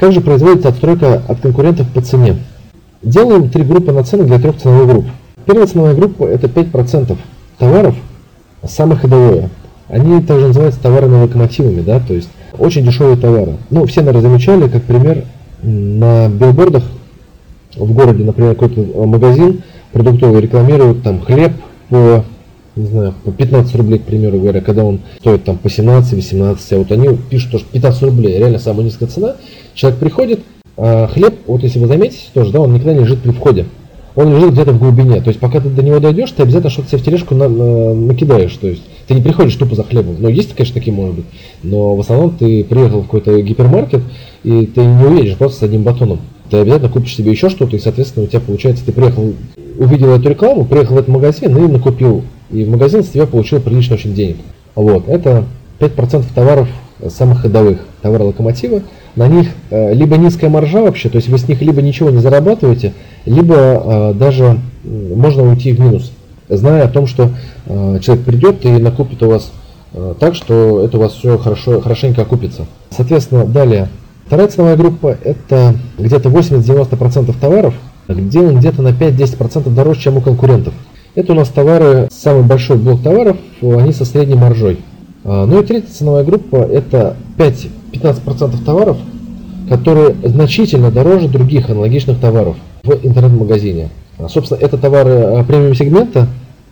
Как же производится отстройка от конкурентов по цене? Делаем три группы наценок для трех ценовых групп. Первая ценовая группа это 5% товаров, самых ходовые. Они также называются товарами локомотивами, да, то есть очень дешевые товары. Ну, все, наверное, замечали, как пример, на билбордах в городе, например, какой-то магазин продуктовый рекламирует там хлеб по не знаю, по 15 рублей, к примеру говоря, когда он стоит там по 17-18, а вот они пишут тоже 15 рублей, реально самая низкая цена. Человек приходит, а хлеб, вот если вы заметите тоже, да, он никогда не лежит при входе. Он лежит где-то в глубине. То есть пока ты до него дойдешь, ты обязательно что-то себе в тележку на, на, накидаешь. То есть ты не приходишь тупо за хлебом. Но есть, конечно, такие может быть. Но в основном ты приехал в какой-то гипермаркет, и ты не уедешь просто с одним батоном. Ты обязательно купишь себе еще что-то, и, соответственно, у тебя получается, ты приехал, увидел эту рекламу, приехал в этот магазин и накупил и в магазин с тебя получил прилично очень денег. Вот, это 5% товаров самых ходовых, товары локомотива. На них э, либо низкая маржа вообще, то есть вы с них либо ничего не зарабатываете, либо э, даже э, можно уйти в минус, зная о том, что э, человек придет и накупит у вас э, так, что это у вас все хорошо, хорошенько окупится. Соответственно, далее. Вторая ценовая группа это где-то 80-90% товаров, где он где-то на 5-10% дороже, чем у конкурентов. Это у нас товары, самый большой блок товаров, они со средней маржой. А, ну и третья ценовая группа это 5-15% товаров, которые значительно дороже других аналогичных товаров в интернет-магазине. А, собственно, это товары а, премиум сегмента,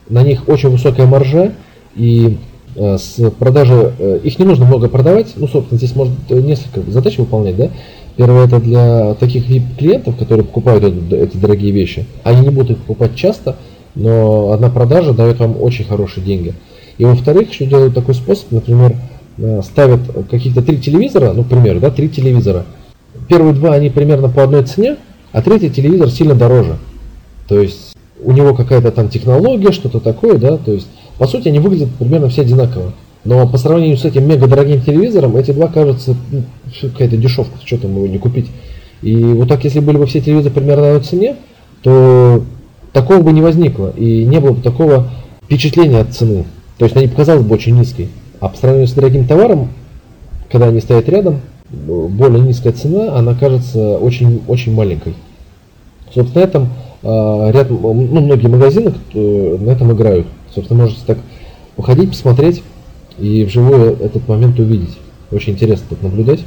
на них очень высокая маржа, и с продажи э, их не нужно много продавать, ну, собственно, здесь может несколько задач выполнять, да. Первое это для таких клиентов, которые покупают эти дорогие вещи, они не будут их покупать часто, но одна продажа дает вам очень хорошие деньги. И во-вторых, еще делают такой способ, например, э, ставят каких-то три телевизора, ну, к примеру, да, три телевизора. Первые два, они примерно по одной цене, а третий телевизор сильно дороже. То есть у него какая-то там технология, что-то такое, да, то есть по сути они выглядят примерно все одинаково. Но по сравнению с этим мега дорогим телевизором, эти два кажутся ну, какая-то дешевка, что там его не купить. И вот так, если были бы все телевизоры примерно на одной цене, то такого бы не возникло, и не было бы такого впечатления от цены. То есть она не показалась бы очень низкой. А по сравнению с дорогим товаром, когда они стоят рядом, более низкая цена, она кажется очень, очень маленькой. Собственно, на этом э, ряд, ну, многие магазины на этом играют. Собственно, можете так походить, посмотреть и вживую этот момент увидеть. Очень интересно тут наблюдать.